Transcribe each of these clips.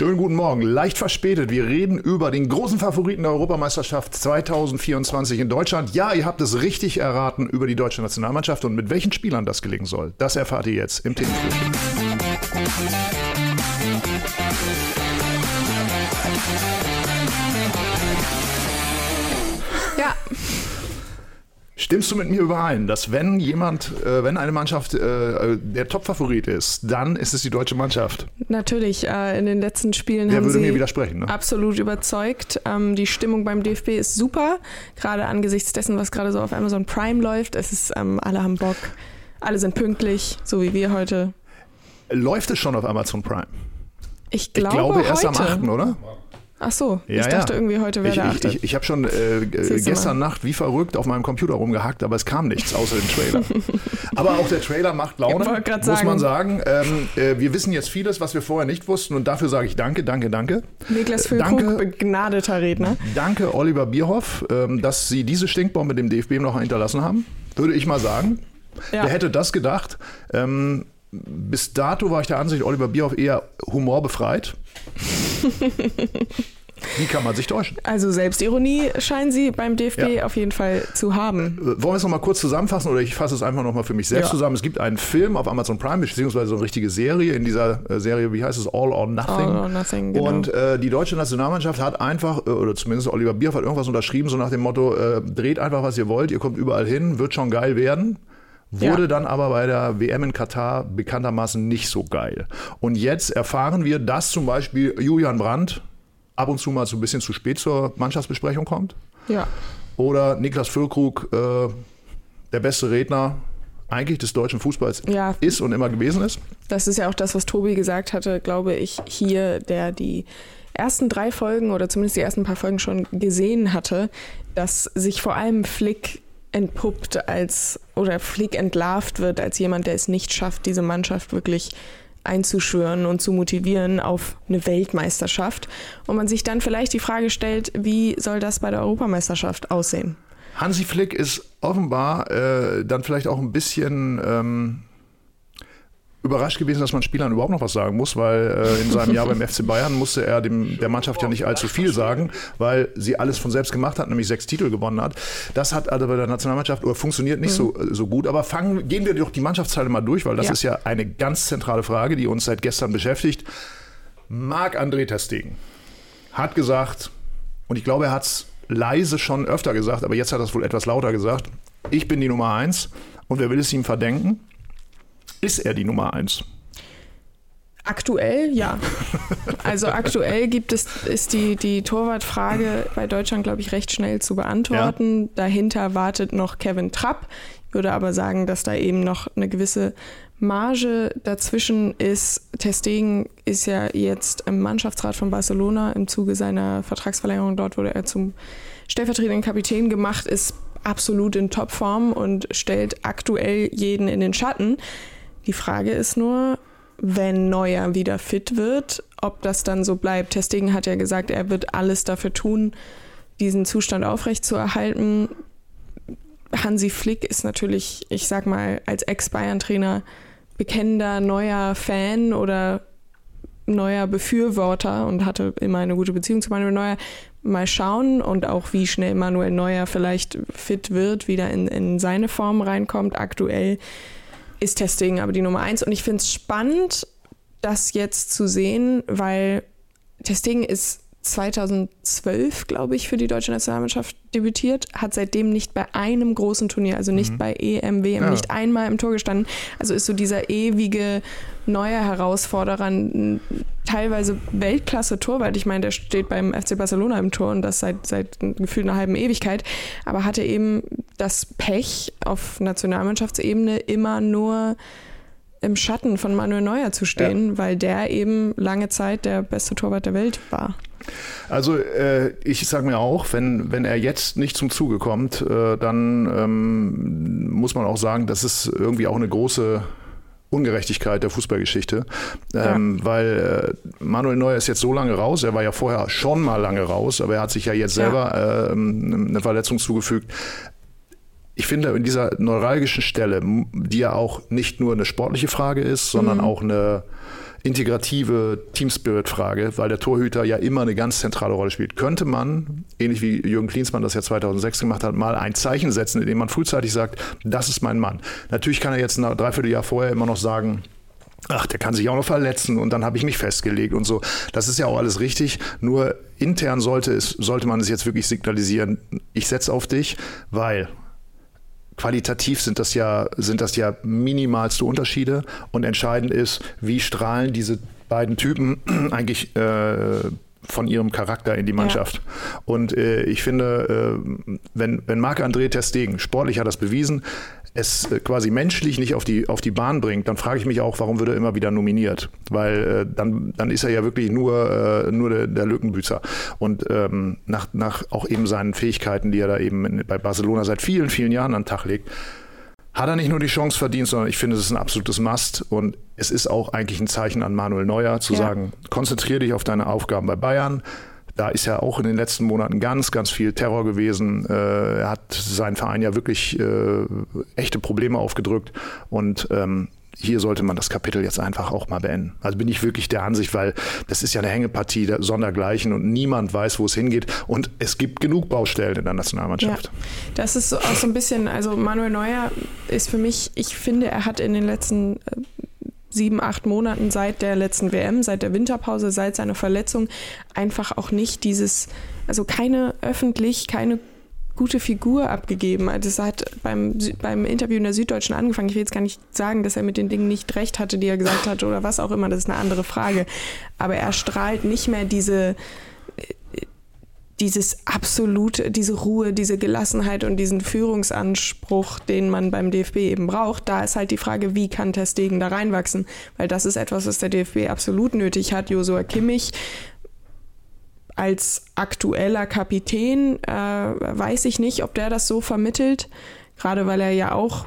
Schönen guten Morgen. Leicht verspätet. Wir reden über den großen Favoriten der Europameisterschaft 2024 in Deutschland. Ja, ihr habt es richtig erraten über die deutsche Nationalmannschaft und mit welchen Spielern das gelingen soll. Das erfahrt ihr jetzt im Themenfrühstück. Stimmst du mit mir überein, dass wenn jemand, äh, wenn eine Mannschaft äh, der Topfavorit ist, dann ist es die deutsche Mannschaft? natürlich. Äh, in den letzten Spielen Der haben würde sie mir widersprechen. Ne? absolut überzeugt. Ähm, die Stimmung beim DFB ist super, gerade angesichts dessen, was gerade so auf Amazon Prime läuft. Es ist, ähm, alle haben Bock, alle sind pünktlich, so wie wir heute. Läuft es schon auf Amazon Prime? Ich Ich glaube, glaube erst heute. am 8., oder? Ach so, Ja, ich dachte ja. irgendwie heute wäre Ich, der ich, 8. ich, ich habe schon äh, äh, gestern mal. Nacht wie verrückt auf meinem Computer rumgehackt, aber es kam nichts außer dem Trailer. aber auch der Trailer macht Laune, Ich muss sagen. man sagen. Ähm, äh, wir wissen jetzt vieles, was wir vorher nicht wussten und dafür sage ich danke, danke, danke. Niklas Äh, Füllkrug, danke. begnadeter Redner. Danke Oliver Bierhoff, ähm, dass Sie diese Stinkbombe dem DFB noch hinterlassen haben, würde ich mal sagen. Ja. Wer hätte das gedacht? Ähm, bis dato war ich der Ansicht, Oliver Bierhoff eher humorbefreit. Wie kann man sich täuschen? Also Selbstironie scheinen sie beim DFB Ja. auf jeden Fall zu haben. Äh, Wollen wir es nochmal kurz zusammenfassen oder ich fasse es einfach nochmal für mich selbst Ja. zusammen. Es gibt einen Film auf Amazon Prime, beziehungsweise so eine richtige Serie. In dieser äh, Serie, wie heißt es? All or Nothing. All or Nothing, genau. Und äh, die deutsche Nationalmannschaft hat einfach, äh, oder zumindest Oliver Bierhoff hat irgendwas unterschrieben, so nach dem Motto, äh, dreht einfach, was ihr wollt, ihr kommt überall hin, wird schon geil werden. Wurde Ja. dann aber bei der WM in Katar bekanntermaßen nicht so geil. Und jetzt erfahren wir, dass zum Beispiel Julian Brandt ab und zu mal so ein bisschen zu spät zur Mannschaftsbesprechung kommt Ja. oder Niklas Füllkrug, äh, der beste Redner eigentlich des deutschen Fußballs Ja. ist und immer gewesen ist. Das ist ja auch das, was Tobi gesagt hatte, glaube ich, hier, der die ersten drei Folgen oder zumindest die ersten paar Folgen schon gesehen hatte, dass sich vor allem Flick entpuppt als oder Flick entlarvt wird als jemand, der es nicht schafft, diese Mannschaft wirklich einzuschwören und zu motivieren auf eine Weltmeisterschaft. Und man sich dann vielleicht die Frage stellt, wie soll das bei der Europameisterschaft aussehen? Hansi Flick ist offenbar äh, dann vielleicht auch ein bisschen ähm, überrascht gewesen, dass man Spielern überhaupt noch was sagen muss, weil äh, in seinem Jahr beim FC Bayern musste er dem, der Mannschaft ja nicht allzu viel sagen, weil sie alles von selbst gemacht hat, nämlich sechs Titel gewonnen hat. Das hat also bei der Nationalmannschaft oder funktioniert nicht so, so gut. Aber fangen, gehen wir doch die Mannschaftsteile mal durch, weil das Ja. ist ja eine ganz zentrale Frage, die uns seit gestern beschäftigt. Marc-André Testegen hat gesagt, und ich glaube, er hat es leise schon öfter gesagt, aber jetzt hat er es wohl etwas lauter gesagt, ich bin die Nummer eins und wer will es ihm verdenken? Ist er die Nummer eins? Aktuell ja. Also aktuell gibt es, ist die, die Torwartfrage bei Deutschland, glaube ich, recht schnell zu beantworten. Dahinter wartet noch Kevin Trapp. Ich würde aber sagen, dass da eben noch eine gewisse Marge dazwischen ist. Testegen ist ja jetzt im Mannschaftsrat von Barcelona im Zuge seiner Vertragsverlängerung. Dort wurde er zum stellvertretenden Kapitän gemacht, ist absolut in Topform und stellt aktuell jeden in den Schatten. Die Frage ist nur, wenn Neuer wieder fit wird, ob das dann so bleibt. Testegen hat ja gesagt, er wird alles dafür tun, diesen Zustand aufrechtzuerhalten. Hansi Flick ist natürlich, ich sag mal, als Ex-Bayern-Trainer bekennender neuer Fan oder neuer Befürworter und hatte immer eine gute Beziehung zu Manuel Neuer. Mal schauen und auch wie schnell Manuel Neuer vielleicht fit wird, wieder in, in seine Form reinkommt. Aktuell ist Testing aber die Nummer eins. Und ich finde es spannend, das jetzt zu sehen, weil Testing ist 2012, glaube ich, für die deutsche Nationalmannschaft debütiert, hat seitdem nicht bei einem großen Turnier, also nicht bei EM, WM, Ja. nicht einmal im Tor gestanden. Also ist so dieser ewige neue Herausforderer, ein teilweise Weltklasse-Torwart. Ich meine, der steht beim FC Barcelona im Tor und das seit, seit gefühlt einer halben Ewigkeit, aber hatte eben das Pech auf Nationalmannschaftsebene immer nur im Schatten von Manuel Neuer zu stehen, weil der eben lange Zeit der beste Torwart der Welt war. Also äh, ich sage mir auch, wenn, wenn er jetzt nicht zum Zuge kommt, äh, dann ähm, muss man auch sagen, das ist irgendwie auch eine große Ungerechtigkeit der Fußballgeschichte, ähm, weil äh, Manuel Neuer ist jetzt so lange raus, er war ja vorher schon mal lange raus, aber er hat sich ja jetzt Ja. selber ähm, eine Verletzung zugefügt. Ich finde, in dieser neuralgischen Stelle, die ja auch nicht nur eine sportliche Frage ist, sondern auch eine integrative Team-Spirit-Frage, weil der Torhüter ja immer eine ganz zentrale Rolle spielt. Könnte man, ähnlich wie Jürgen Klinsmann das ja 2006 gemacht hat, mal ein Zeichen setzen, indem man frühzeitig sagt, das ist mein Mann. Natürlich kann er jetzt ein Dreivierteljahr vorher immer noch sagen, ach, der kann sich auch noch verletzen und dann habe ich mich festgelegt und so. Das ist ja auch alles richtig. Nur intern sollte, es, sollte man es jetzt wirklich signalisieren, ich setze auf dich, weil qualitativ sind das ja, sind das ja minimalste Unterschiede und entscheidend ist, wie strahlen diese beiden Typen eigentlich äh, von ihrem Charakter in die Mannschaft. Ja. Und äh, ich finde, äh, wenn, wenn Marc-André Testegen, sportlich hat das bewiesen, es äh, quasi menschlich nicht auf die, auf die Bahn bringt, dann frage ich mich auch, warum wird er immer wieder nominiert? Weil äh, dann, dann ist er ja wirklich nur, äh, nur der, der Lückenbüßer. Und ähm, nach, nach auch eben seinen Fähigkeiten, die er da eben bei Barcelona seit vielen, vielen Jahren an den Tag legt, hat er nicht nur die Chance verdient, sondern ich finde, es ist ein absolutes Must. Und es ist auch eigentlich ein Zeichen an Manuel Neuer, zu ja. sagen, konzentriere dich auf deine Aufgaben bei Bayern. Da ist ja auch in den letzten Monaten ganz, ganz viel Terror gewesen. Äh, er hat seinen Verein ja wirklich äh, echte Probleme aufgedrückt. Und ähm, hier sollte man das Kapitel jetzt einfach auch mal beenden. Also bin ich wirklich der Ansicht, weil das ist ja eine Hängepartie der Sondergleichen und niemand weiß, wo es hingeht. Und es gibt genug Baustellen in der Nationalmannschaft. Ja, das ist auch so ein bisschen, also Manuel Neuer ist für mich, ich finde, er hat in den letzten äh, sieben, acht Monaten seit der letzten WM, seit der Winterpause, seit seiner Verletzung einfach auch nicht dieses, also keine öffentlich, keine gute Figur abgegeben. Also es hat beim, beim Interview in der Süddeutschen angefangen. Ich will jetzt gar nicht sagen, dass er mit den Dingen nicht recht hatte, die er gesagt hat oder was auch immer. Das ist eine andere Frage. Aber er strahlt nicht mehr diese, dieses absolute, diese Ruhe, diese Gelassenheit und diesen Führungsanspruch, den man beim DFB eben braucht, da ist halt die Frage, wie kann Testegen da reinwachsen? Weil das ist etwas, was der DFB absolut nötig hat. Josua Kimmich als aktueller Kapitän äh, weiß ich nicht, ob der das so vermittelt, gerade weil er ja auch,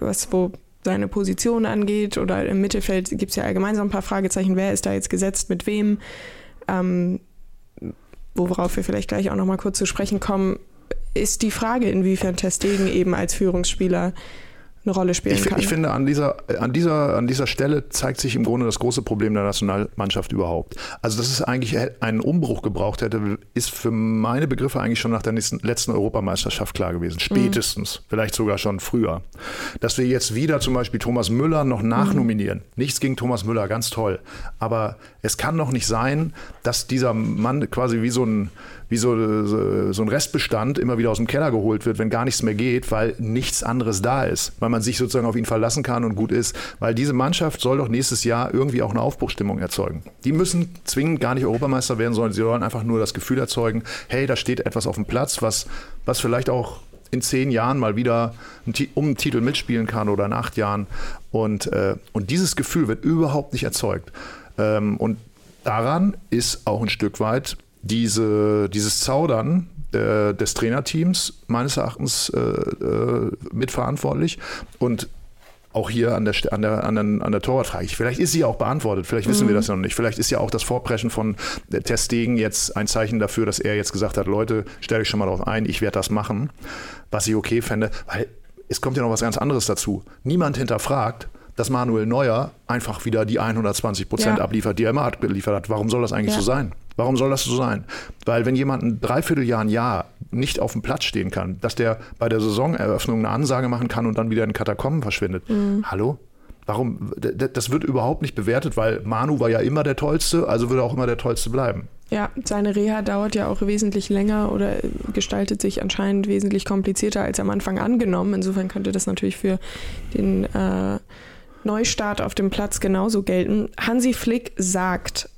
was wo seine Position angeht oder im Mittelfeld gibt es ja allgemein so ein paar Fragezeichen, wer ist da jetzt gesetzt, mit wem. Ähm, worauf wir vielleicht gleich auch noch mal kurz zu sprechen kommen, ist die Frage, inwiefern Testegen eben als Führungsspieler eine Rolle spielen ich, kann. Ich finde, an dieser, an, dieser, an dieser Stelle zeigt sich im Grunde das große Problem der Nationalmannschaft überhaupt. Also, dass es eigentlich einen Umbruch gebraucht hätte, ist für meine Begriffe eigentlich schon nach der nächsten, letzten Europameisterschaft klar gewesen. Spätestens, mhm. vielleicht sogar schon früher. Dass wir jetzt wieder zum Beispiel Thomas Müller noch nachnominieren. Mhm. Nichts gegen Thomas Müller, ganz toll. Aber es kann doch nicht sein, dass dieser Mann quasi wie so ein wie so, so, ein Restbestand immer wieder aus dem Keller geholt wird, wenn gar nichts mehr geht, weil nichts anderes da ist, weil man sich sozusagen auf ihn verlassen kann und gut ist. Weil diese Mannschaft soll doch nächstes Jahr irgendwie auch eine Aufbruchstimmung erzeugen. Die müssen zwingend gar nicht Europameister werden, sondern sie sollen einfach nur das Gefühl erzeugen, hey, da steht etwas auf dem Platz, was, was vielleicht auch in zehn Jahren mal wieder um einen Titel mitspielen kann oder in acht Jahren. Und, äh, und dieses Gefühl wird überhaupt nicht erzeugt. Ähm, und daran ist auch ein Stück weit diese, dieses Zaudern äh, des Trainerteams meines Erachtens äh, äh, mitverantwortlich. Und auch hier an der, an der, an der, an der Torwartfrage. Vielleicht ist sie auch beantwortet, vielleicht wissen mhm. wir das noch nicht. Vielleicht ist ja auch das Vorpreschen von Testegen jetzt ein Zeichen dafür, dass er jetzt gesagt hat, Leute, stellt euch schon mal darauf ein, ich werde das machen, was ich okay fände. Weil es kommt ja noch was ganz anderes dazu. Niemand hinterfragt, dass Manuel Neuer einfach wieder die 120 Prozent ja. abliefert, die er immer abgeliefert hat. Warum soll das eigentlich ja. so sein? Warum soll das so sein? Weil wenn jemand ein Dreivierteljahr, ein Jahr nicht auf dem Platz stehen kann, dass der bei der Saisoneröffnung eine Ansage machen kann und dann wieder in Katakomben verschwindet. Mhm. Hallo? Warum? Das wird überhaupt nicht bewertet, weil Manu war ja immer der Tollste, also würde er auch immer der Tollste bleiben. Ja, seine Reha dauert ja auch wesentlich länger oder gestaltet sich anscheinend wesentlich komplizierter als am Anfang angenommen. Insofern könnte das natürlich für den äh, Neustart auf dem Platz genauso gelten. Hansi Flick sagt,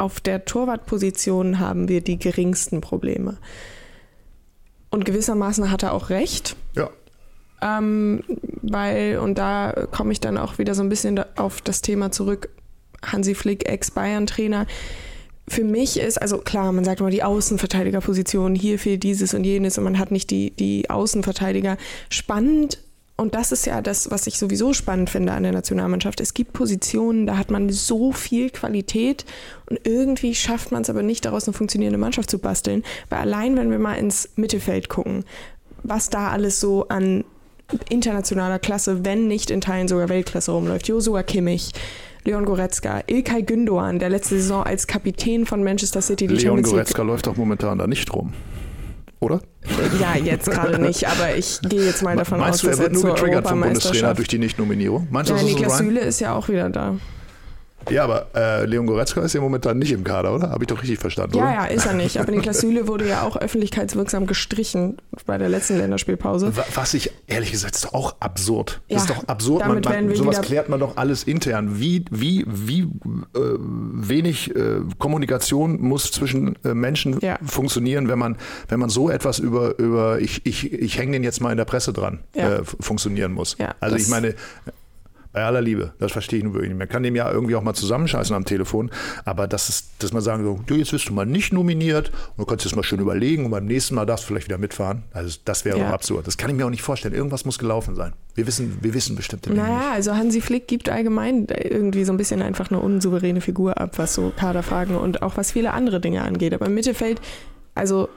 auf der Torwartposition haben wir die geringsten Probleme. Und gewissermaßen hat er auch recht. Ja. Ähm, weil, und da komme ich dann auch wieder so ein bisschen auf das Thema zurück, Hansi Flick, Ex-Bayern-Trainer. Für mich ist, also klar, man sagt immer die Außenverteidigerposition, hier fehlt dieses und jenes und man hat nicht die, die Außenverteidiger. Spannend und das ist ja das, was ich sowieso spannend finde an der Nationalmannschaft. Es gibt Positionen, da hat man so viel Qualität und irgendwie schafft man es aber nicht, daraus eine funktionierende Mannschaft zu basteln. Weil allein, wenn wir mal ins Mittelfeld gucken, was da alles so an internationaler Klasse, wenn nicht in Teilen sogar Weltklasse rumläuft. Josua Kimmich, Leon Goretzka, Ilkay Gündoğan, der letzte Saison als Kapitän von Manchester City die Leon Goretzka läuft doch momentan da nicht rum oder? Ja, jetzt gerade nicht, aber ich gehe jetzt mal davon Meinst aus, du, er wird nur getriggert vom Bundestrainer durch die Nichtnominierung? Meinst du, ja, Niklas Süle ist ja auch wieder da. Ja, aber äh, Leon Goretzka ist ja momentan nicht im Kader, oder? Habe ich doch richtig verstanden, ja, oder? Ja, ist er nicht. Aber Niklas Süle wurde ja auch öffentlichkeitswirksam gestrichen bei der letzten Länderspielpause. Was ich, ehrlich gesagt, ist doch auch absurd. Das ja, ist doch absurd. Man, man, sowas klärt man doch alles intern. Wie, wie, wie äh, wenig äh, Kommunikation muss zwischen äh, Menschen ja. funktionieren, wenn man, wenn man so etwas über, über ich, ich, ich hänge den jetzt mal in der Presse dran, ja. Äh, funktionieren muss. also ich meine, bei aller Liebe, das verstehe ich nun wirklich nicht. Man kann dem ja irgendwie auch mal zusammenscheißen am Telefon, aber das ist, dass man sagen so, du, jetzt wirst du mal nicht nominiert und du kannst jetzt mal schön überlegen und beim nächsten Mal darfst du vielleicht wieder mitfahren. Also das wäre ja. doch absurd. Das kann ich mir auch nicht vorstellen. Irgendwas muss gelaufen sein. Wir wissen, wir wissen bestimmte Dinge. Naja, also Hansi Flick gibt allgemein irgendwie so ein bisschen einfach eine unsouveräne Figur ab, was so Kaderfragen und auch was viele andere Dinge angeht. Aber im Mittelfeld, also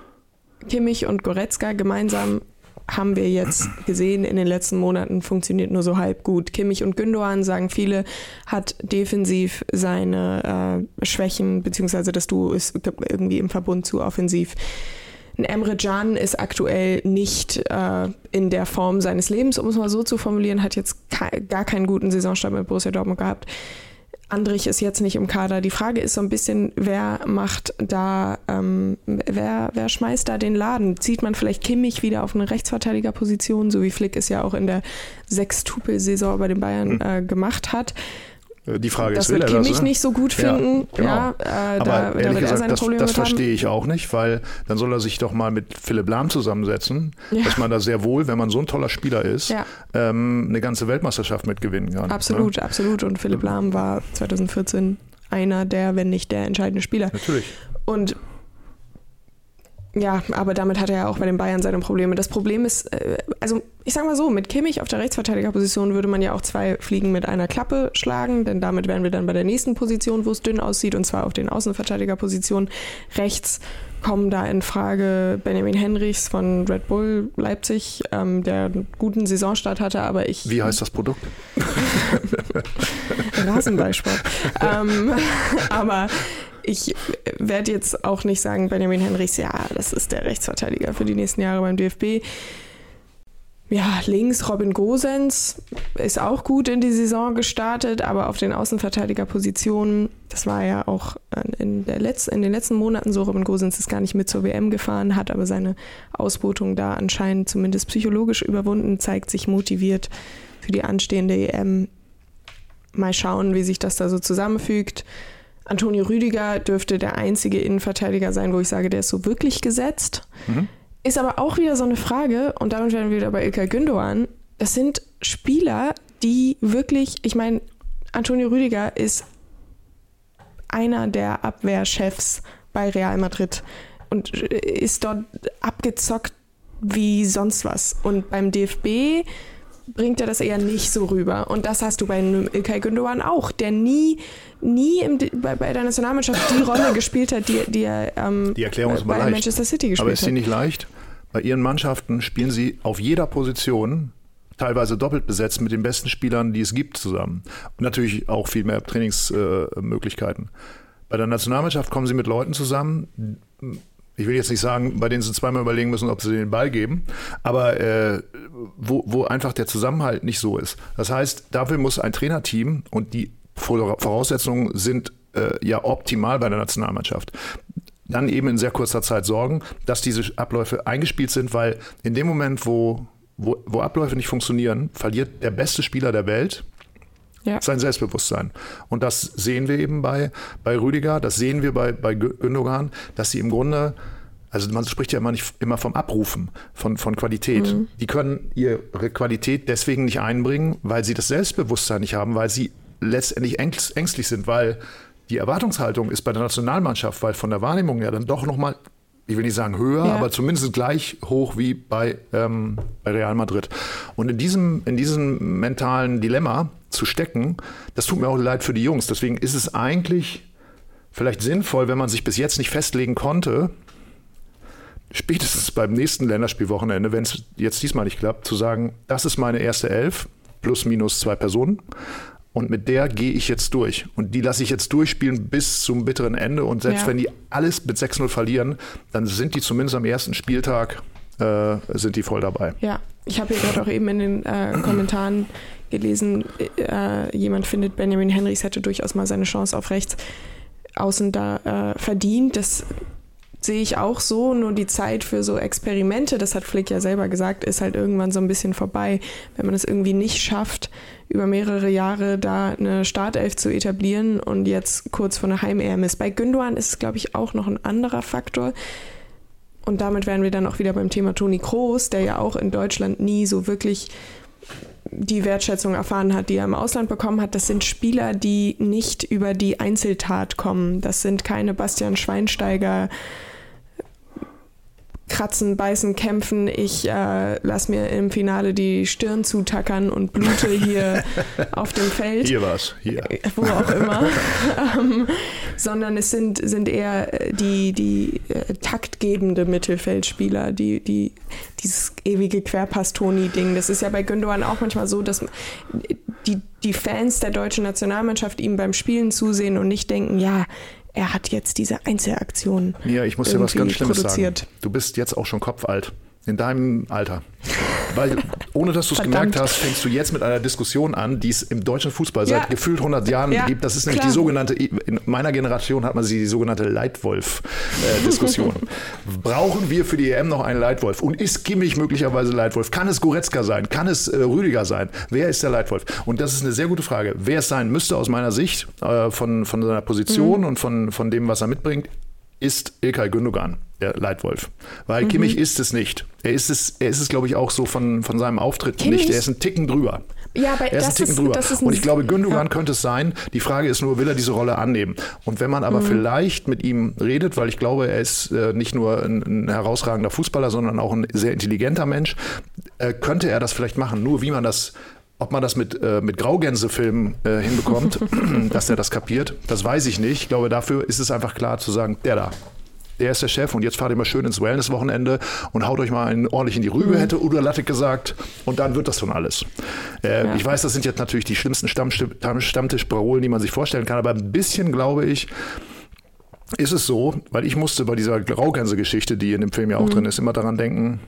Kimmich und Goretzka gemeinsam haben wir jetzt gesehen in den letzten Monaten, funktioniert nur so halb gut. Kimmich und Gündogan, sagen viele, hat defensiv seine äh, Schwächen, beziehungsweise das Duo ist irgendwie im Verbund zu offensiv. Ein Emre Can ist aktuell nicht äh, in der Form seines Lebens, um es mal so zu formulieren, hat jetzt gar keinen guten Saisonstart mit Borussia Dortmund gehabt. Andrich ist jetzt nicht im Kader. Die Frage ist so ein bisschen, wer macht da, ähm, wer, wer schmeißt da den Laden? Zieht man vielleicht Kimmich wieder auf eine Rechtsverteidigerposition, so wie Flick es ja auch in der Sechstupel-Saison bei den Bayern hm. äh, gemacht hat? Äh, die Frage das ist, will er Kimmich das, ne? nicht so gut finden. Ja, genau. ja äh, Aber da, ehrlich da gesagt, das, das verstehe ich auch nicht, weil dann soll er sich doch mal mit Philipp Lahm zusammensetzen, ja. dass man da sehr wohl, wenn man so ein toller Spieler ist, ja. ähm, eine ganze Weltmeisterschaft mitgewinnen kann. Absolut, ne? absolut. Und Philipp Lahm war 2014 einer der, wenn nicht der entscheidende Spieler. Natürlich. Und ja, aber damit hat er ja auch bei den Bayern seine Probleme. Das Problem ist, äh, also ich sag mal so, mit Kimmich auf der Rechtsverteidigerposition würde man ja auch zwei Fliegen mit einer Klappe schlagen, denn damit wären wir dann bei der nächsten Position, wo es dünn aussieht, und zwar auf den Außenverteidigerpositionen. Rechts kommen da in Frage Benjamin Henrichs von Red Bull Leipzig, ähm, der einen guten Saisonstart hatte, aber ich. Wie heißt das Produkt? Rasenballsport. ähm, aber ich werde jetzt auch nicht sagen, Benjamin Henrichs, ja, das ist der Rechtsverteidiger für die nächsten Jahre beim DFB. Ja, links Robin Gosens ist auch gut in die Saison gestartet, aber auf den Außenverteidigerpositionen, das war ja auch in, Letz-, in den letzten Monaten so, Robin Gosens ist gar nicht mit zur WM gefahren, hat aber seine Ausbotung da anscheinend zumindest psychologisch überwunden, zeigt sich motiviert für die anstehende EM. Mal schauen, wie sich das da so zusammenfügt. Antonio Rüdiger dürfte der einzige Innenverteidiger sein, wo ich sage, der ist so wirklich gesetzt. Mhm. Ist aber auch wieder so eine Frage, und damit werden wir wieder bei Ilkay Gündoğan. Das sind Spieler, die wirklich, ich meine, Antonio Rüdiger ist einer der Abwehrchefs bei Real Madrid und ist dort abgezockt wie sonst was. Und beim DFB bringt er das eher nicht so rüber. Und das hast du bei Ilkay Gündoğan auch, der nie, nie im, bei, bei, der Nationalmannschaft die Rolle gespielt hat, die, die er ähm, die Erklärung ist bei leicht. Manchester City gespielt hat. Aber ist sie nicht leicht? Bei ihren Mannschaften spielen sie auf jeder Position teilweise doppelt besetzt mit den besten Spielern, die es gibt, zusammen. Und natürlich auch viel mehr Trainingsmöglichkeiten. Bei der Nationalmannschaft kommen sie mit Leuten zusammen, ich will jetzt nicht sagen, bei denen sie zweimal überlegen müssen, ob sie den Ball geben, aber äh, wo, wo einfach der Zusammenhalt nicht so ist. Das heißt, dafür muss ein Trainerteam und die Voraussetzungen sind äh, ja optimal bei der Nationalmannschaft. Dann eben in sehr kurzer Zeit sorgen, dass diese Abläufe eingespielt sind, weil in dem Moment, wo, wo, wo Abläufe nicht funktionieren, verliert der beste Spieler der Welt ja. sein Selbstbewusstsein. Und das sehen wir eben bei, bei Rüdiger, das sehen wir bei, bei Gündogan, dass sie im Grunde also man spricht ja immer nicht immer vom Abrufen von, von Qualität. Mhm. Die können ihre Qualität deswegen nicht einbringen, weil sie das Selbstbewusstsein nicht haben, weil sie letztendlich ängstlich sind, weil die Erwartungshaltung ist bei der Nationalmannschaft, weil von der Wahrnehmung ja dann doch nochmal, ich will nicht sagen höher, ja. aber zumindest gleich hoch wie bei, ähm, bei Real Madrid. Und in diesem, in diesem mentalen Dilemma zu stecken, das tut mir auch leid für die Jungs. Deswegen ist es eigentlich vielleicht sinnvoll, wenn man sich bis jetzt nicht festlegen konnte, spätestens beim nächsten Länderspielwochenende, wenn es jetzt diesmal nicht klappt, zu sagen, das ist meine erste Elf, plus minus zwei Personen. Und mit der gehe ich jetzt durch. Und die lasse ich jetzt durchspielen bis zum bitteren Ende. Und selbst Ja. wenn die alles mit 6-0 verlieren, dann sind die zumindest am ersten Spieltag äh, sind die voll dabei. Ja, ich habe hier gerade auch eben in den äh, Kommentaren gelesen, äh, jemand findet, Benjamin Henrys hätte durchaus mal seine Chance auf rechts außen da äh, verdient. Das sehe ich auch so, nur die Zeit für so Experimente, das hat Flick ja selber gesagt, ist halt irgendwann so ein bisschen vorbei. Wenn man es irgendwie nicht schafft, über mehrere Jahre da eine Startelf zu etablieren und jetzt kurz vor einer Heim-EM ist. Bei Gündogan ist es, glaube ich, auch noch ein anderer Faktor. Und damit wären wir dann auch wieder beim Thema Toni Kroos, der ja auch in Deutschland nie so wirklich die Wertschätzung erfahren hat, die er im Ausland bekommen hat. Das sind Spieler, die nicht über die Einzeltat kommen. Das sind keine Bastian Schweinsteiger. Kratzen, beißen, kämpfen. Ich äh, lass mir im Finale die Stirn zutackern und blute hier auf dem Feld Hier war's. Hier. wo auch immer, ähm, sondern es sind, sind eher äh, die, die äh, taktgebende Mittelfeldspieler, die, die dieses ewige Querpass-Toni-Ding. Das ist ja bei Gündogan auch manchmal so, dass die, die Fans der deutschen Nationalmannschaft ihm beim Spielen zusehen und nicht denken, ja, er hat jetzt diese Einzelaktion. Mia, ich muss dir was ganz Schlimmes produziert. sagen. Du bist jetzt auch schon kopfalt. In deinem Alter. Weil, ohne dass du es gemerkt hast, fängst du jetzt mit einer Diskussion an, die es im deutschen Fußball Ja. seit gefühlt 100 Jahren Ja, gibt. Das ist nämlich klar. die sogenannte, in meiner Generation hat man sie die sogenannte Leitwolf-Diskussion. Brauchen wir für die EM noch einen Leitwolf? Und ist Kimmich möglicherweise Leitwolf? Kann es Goretzka sein? Kann es äh, Rüdiger sein? Wer ist der Leitwolf? Und das ist eine sehr gute Frage. Wer es sein müsste aus meiner Sicht, äh, von, von seiner Position Mhm. und von, von dem, was er mitbringt, ist Ilkay Gündogan, der Leitwolf. Mhm. Weil Kimmich ist es nicht. Er ist es, er ist es glaube ich, auch so von, von seinem Auftritt Kimmich- nicht. Er ist ein Ticken drüber. Ja, aber Er ist ein das Ticken ist, drüber. das ist ein Und ich glaube, Gündogan Ja. könnte es sein. Die Frage ist nur, will er diese Rolle annehmen? Und wenn man aber Mhm. vielleicht mit ihm redet, weil ich glaube, er ist äh, nicht nur ein, ein herausragender Fußballer, sondern auch ein sehr intelligenter Mensch, äh, könnte er das vielleicht machen. Nur wie man das ob man das mit, äh, mit Graugänsefilmen äh, hinbekommt, dass er das kapiert, das weiß ich nicht. Ich glaube, dafür ist es einfach klar zu sagen, der da, der ist der Chef und jetzt fahrt ihr mal schön ins Wellness-Wochenende und haut euch mal einen ordentlich in die Rübe, hätte Udo Lattek gesagt. Und dann wird das schon alles. Äh, Ja. Ich weiß, das sind jetzt natürlich die schlimmsten Stammtischparolen, die man sich vorstellen kann, aber ein bisschen glaube ich, ist es so, weil ich musste bei dieser Graugänse-Geschichte, die in dem Film ja auch drin ist, immer daran denken,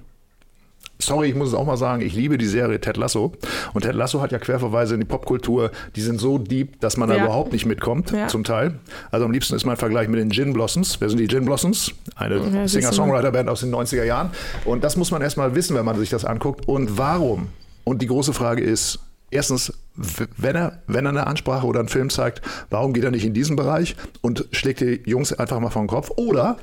Sorry, ich muss es auch mal sagen, ich liebe die Serie Ted Lasso. Und Ted Lasso hat ja Querverweise in die Popkultur, die sind so deep, dass man da Ja. überhaupt nicht mitkommt, Ja. zum Teil. Also am liebsten ist mein Vergleich mit den Gin Blossoms. Wer sind die Gin Blossoms? Eine du Singer-Songwriter-Band aus den 90er Jahren. Und das muss man erstmal wissen, wenn man sich das anguckt. Und warum? Und die große Frage ist, erstens, wenn er, wenn er eine Ansprache oder einen Film zeigt, warum geht er nicht in diesen Bereich und schlägt die Jungs einfach mal vor den Kopf? Oder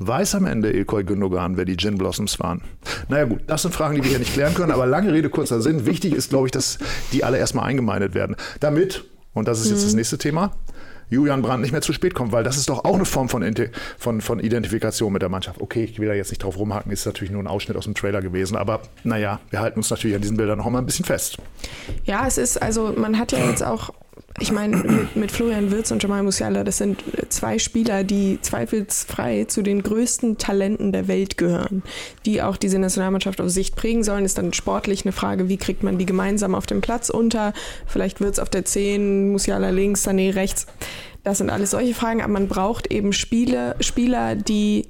weiß am Ende Ilkay Gündogan, wer die Gin Blossoms waren? Naja gut, das sind Fragen, die wir hier nicht klären können, aber lange Rede, kurzer Sinn. Wichtig ist, glaube ich, dass die alle erstmal eingemeindet werden. Damit, und das ist jetzt das nächste Thema, Julian Brandt nicht mehr zu spät kommt, weil das ist doch auch eine Form von, von, von Identifikation mit der Mannschaft. Okay, ich will da jetzt nicht drauf rumhaken, ist natürlich nur ein Ausschnitt aus dem Trailer gewesen, aber naja, wir halten uns natürlich an diesen Bildern noch mal ein bisschen fest. Ja, es ist, also man hat ja jetzt auch, ich meine, mit, mit Florian Wirtz und Jamal Musiala, das sind zwei Spieler, die zweifelsfrei zu den größten Talenten der Welt gehören, die auch diese Nationalmannschaft auf Sicht prägen sollen. Ist dann sportlich eine Frage, wie kriegt man die gemeinsam auf dem Platz unter? Vielleicht Wirtz auf der 10, Musiala links, Sané rechts. Das sind alles solche Fragen, aber man braucht eben Spiele, Spieler, die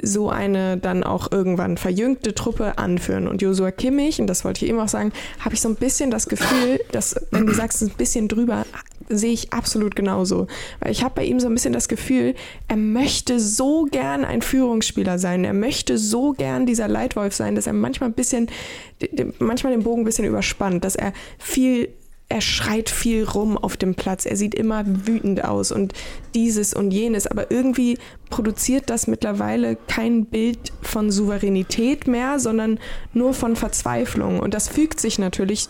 so eine dann auch irgendwann verjüngte Truppe anführen. Und Josua Kimmich, und das wollte ich eben auch sagen, habe ich so ein bisschen das Gefühl, dass, wenn du sagst, ein bisschen drüber, sehe ich absolut genauso. Weil ich habe bei ihm so ein bisschen das Gefühl, er möchte so gern ein Führungsspieler sein. Er möchte so gern dieser Leitwolf sein, dass er manchmal ein bisschen, manchmal den Bogen ein bisschen überspannt, dass er viel er schreit viel rum auf dem Platz, er sieht immer wütend aus und dieses und jenes, aber irgendwie produziert das mittlerweile kein Bild von Souveränität mehr, sondern nur von Verzweiflung. Und das fügt sich natürlich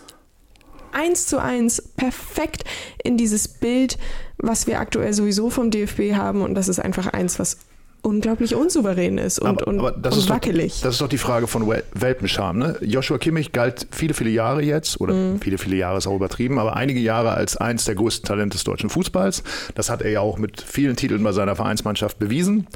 eins zu eins perfekt in dieses Bild, was wir aktuell sowieso vom DFB haben. Und das ist einfach eins, was unglaublich unsouverän ist und, Aber- und, aber das und ist doch- wackelig. Das ist doch die Frage von Wel- Welpenscham. Ne? Joshua Kimmich galt viele, viele Jahre jetzt, oder Mhm. viele, viele Jahre ist auch übertrieben, aber einige Jahre als eins der größten Talente des deutschen Fußballs. Das hat er ja auch mit vielen Titeln bei seiner Vereinsmannschaft bewiesen.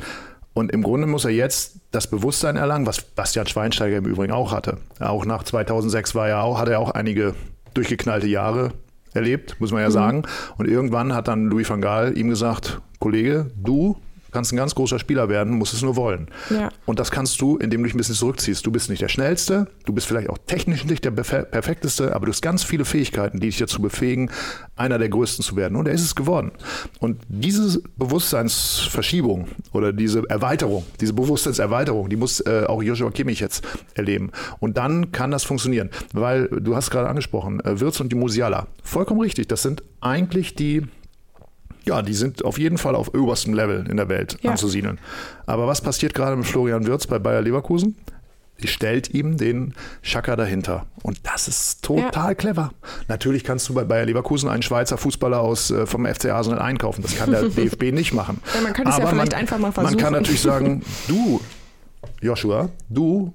Und im Grunde muss er jetzt das Bewusstsein erlangen, was Bastian Schweinsteiger im Übrigen auch hatte. Auch nach 2006 war er auch, hatte er auch einige durchgeknallte Jahre erlebt, muss man ja mhm. sagen. Und irgendwann hat dann Louis van Gaal ihm gesagt, Kollege, du kannst ein ganz großer Spieler werden, musst es nur wollen. Ja. Und das kannst du, indem du dich ein bisschen zurückziehst. Du bist nicht der Schnellste, du bist vielleicht auch technisch nicht der Perfekteste, aber du hast ganz viele Fähigkeiten, die dich dazu befähigen, einer der Größten zu werden. Und er ist es geworden. Und diese Bewusstseinsverschiebung oder diese Erweiterung, diese Bewusstseinserweiterung, die muss äh, auch Joshua Kimmich jetzt erleben. Und dann kann das funktionieren. Weil du hast gerade angesprochen, äh, Wirtz und die Musiala. Vollkommen richtig. Das sind eigentlich die ja, die sind auf jeden Fall auf oberstem Level in der Welt ja. anzusiedeln. Aber was passiert gerade mit Florian Wirz bei Bayer Leverkusen? Sie stellt ihm den Schaka dahinter. Und das ist total ja. clever. Natürlich kannst du bei Bayer Leverkusen einen Schweizer Fußballer aus, äh, vom FC Arsenal einkaufen. Das kann der DFB nicht machen. Ja, man kann es ja vielleicht man, einfach mal versuchen. Man kann natürlich sagen, du, Joshua, du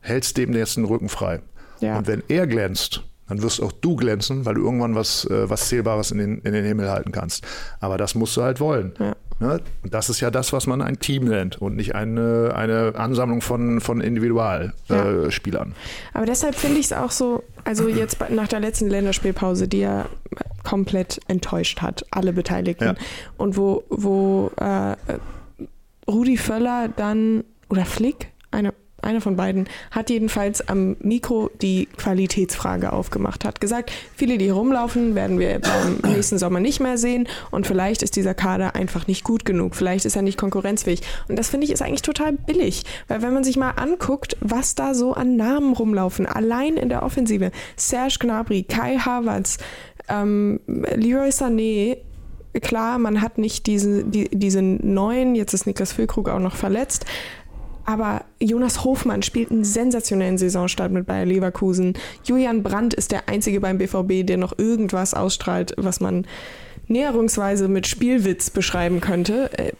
hältst dem jetzt den Rücken frei. Ja. Und wenn er glänzt, dann wirst auch du glänzen, weil du irgendwann was, äh, was Zählbares in den, in den Himmel halten kannst. Aber das musst du halt wollen. Ja. Ne? Und das ist ja das, was man ein Team nennt und nicht eine, eine Ansammlung von, von Individualspielern. Ja. Aber deshalb finde ich es auch so, also jetzt nach der letzten Länderspielpause, die ja komplett enttäuscht hat, alle Beteiligten. Ja. Und wo, wo äh, Rudi Völler dann, oder Flick, eine einer von beiden, hat jedenfalls am Mikro die Qualitätsfrage aufgemacht, hat gesagt, viele, die rumlaufen, werden wir beim nächsten Sommer nicht mehr sehen und vielleicht ist dieser Kader einfach nicht gut genug, vielleicht ist er nicht konkurrenzfähig. Und das finde ich ist eigentlich total billig, weil wenn man sich mal anguckt, was da so an Namen rumlaufen, allein in der Offensive, Serge Gnabry, Kai Havertz, ähm, Leroy Sané, klar, man hat nicht diese, die, diese neuen, jetzt ist Niklas Füllkrug auch noch verletzt, aber Jonas Hofmann spielt einen sensationellen Saisonstart mit Bayer Leverkusen. Julian Brandt ist der einzige beim BVB, der noch irgendwas ausstrahlt, was man näherungsweise mit Spielwitz beschreiben könnte. Er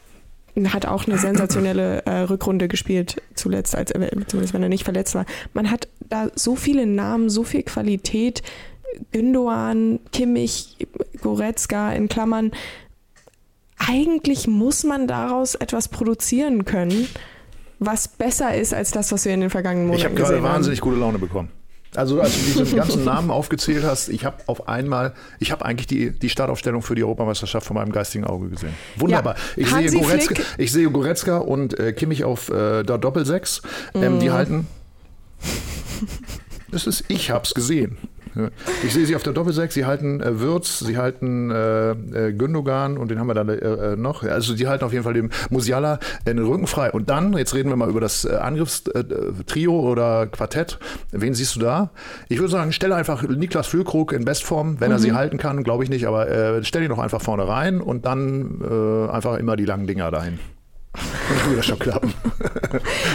äh, hat auch eine sensationelle äh, Rückrunde gespielt, zuletzt, als, äh, zumindest wenn er nicht verletzt war. Man hat da so viele Namen, so viel Qualität. Gündoan, Kimmich, Goretzka in Klammern. Eigentlich muss man daraus etwas produzieren können was besser ist als das, was wir in den vergangenen Monaten gesehen haben. Ich habe gerade wahnsinnig gute Laune bekommen. Also als du diese ganzen Namen aufgezählt hast, ich habe auf einmal, ich habe eigentlich die, die Startaufstellung für die Europameisterschaft von meinem geistigen Auge gesehen. Wunderbar. Ja. Ich, sehe Goretzka, ich sehe Goretzka und äh, Kimmich auf äh, der Doppelsechs. Ähm, mm. Die halten. Das ist, ich habe es gesehen. Ich sehe sie auf der Doppelsechs, sie halten äh, Würz, sie halten äh, äh, Gündogan und den haben wir dann äh, noch. Also die halten auf jeden Fall dem Musiala den Rücken frei. Und dann, jetzt reden wir mal über das äh, Angriffstrio oder Quartett. Wen siehst du da? Ich würde sagen, stelle einfach Niklas Füllkrug in Bestform, wenn mhm. er sie mhm. halten kann, glaube ich nicht, aber äh, stell ihn doch einfach vorne rein und dann äh, einfach immer die langen Dinger dahin. Das schon klappen.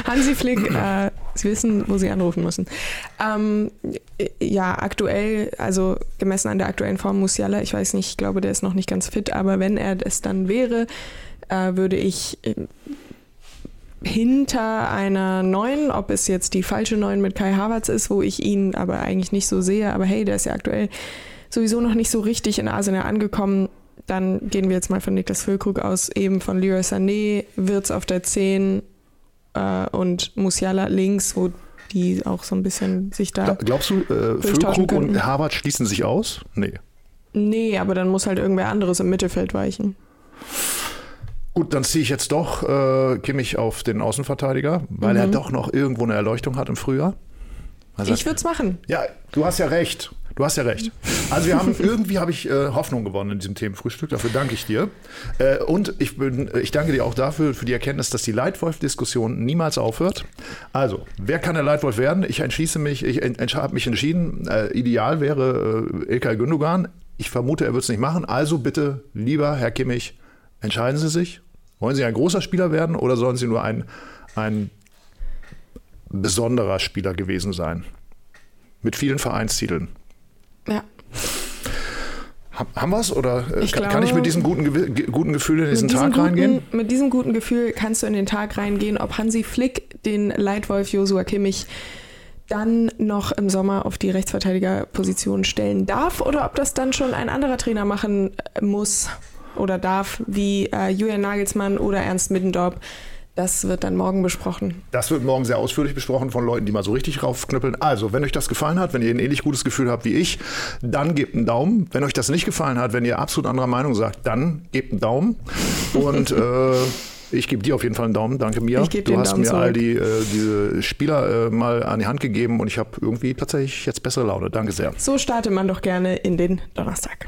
Hansi Flick, äh, Sie wissen, wo Sie anrufen müssen. Ähm, ja, aktuell, also gemessen an der aktuellen Form Musiala, ich weiß nicht, ich glaube, der ist noch nicht ganz fit, aber wenn er es dann wäre, äh, würde ich äh, hinter einer neuen, ob es jetzt die falsche neuen mit Kai Havertz ist, wo ich ihn aber eigentlich nicht so sehe, aber hey, der ist ja aktuell sowieso noch nicht so richtig in Arsenal angekommen, dann gehen wir jetzt mal von Niklas Füllkrug aus, eben von Leroy Sané, Wirtz auf der 10 äh, und Musiala links, wo die auch so ein bisschen sich da. Glaubst du, äh, Füllkrug und Harvard schließen sich aus? Nee. Nee, aber dann muss halt irgendwer anderes im Mittelfeld weichen. Gut, dann ziehe ich jetzt doch äh, Kimmich auf den Außenverteidiger, weil mhm. er doch noch irgendwo eine Erleuchtung hat im Frühjahr. Also, ich würde es machen. Ja, du hast ja recht. Du hast ja recht. Also wir haben irgendwie habe ich äh, Hoffnung gewonnen in diesem Themenfrühstück. Dafür danke ich dir. Äh, und ich bin, ich danke dir auch dafür für die Erkenntnis, dass die Leitwolf-Diskussion niemals aufhört. Also wer kann der Leitwolf werden? Ich entschließe mich. Ich habe mich entschieden. Äh, ideal wäre äh, Ilkay Gündogan. Ich vermute, er wird es nicht machen. Also bitte, lieber Herr Kimmich, entscheiden Sie sich. Wollen Sie ein großer Spieler werden oder sollen Sie nur ein, ein besonderer Spieler gewesen sein? Mit vielen Vereinstiteln. Ja. Haben wir es oder äh, ich kann, glaube, kann, ich mit diesem guten, guten Gefühl in diesen Tag guten, reingehen? Mit diesem guten Gefühl kannst du in den Tag reingehen, ob Hansi Flick den Leitwolf Josua Kimmich dann noch im Sommer auf die Rechtsverteidigerposition stellen darf oder ob das dann schon ein anderer Trainer machen äh, muss oder darf, wie äh, Julian Nagelsmann oder Ernst Middendorp. Das wird dann morgen besprochen. Das wird morgen sehr ausführlich besprochen von Leuten, die mal so richtig raufknüppeln. Also, wenn euch das gefallen hat, wenn ihr ein ähnlich gutes Gefühl habt wie ich, dann gebt einen Daumen. Wenn euch das nicht gefallen hat, wenn ihr absolut anderer Meinung sagt, dann gebt einen Daumen. Und äh, ich gebe dir auf jeden Fall einen Daumen. Danke mir. Du hast Daumen mir zurück. all die äh, diese Spieler äh, mal an die Hand gegeben und ich habe irgendwie tatsächlich jetzt bessere Laune. Danke sehr. So startet man doch gerne in den Donnerstag.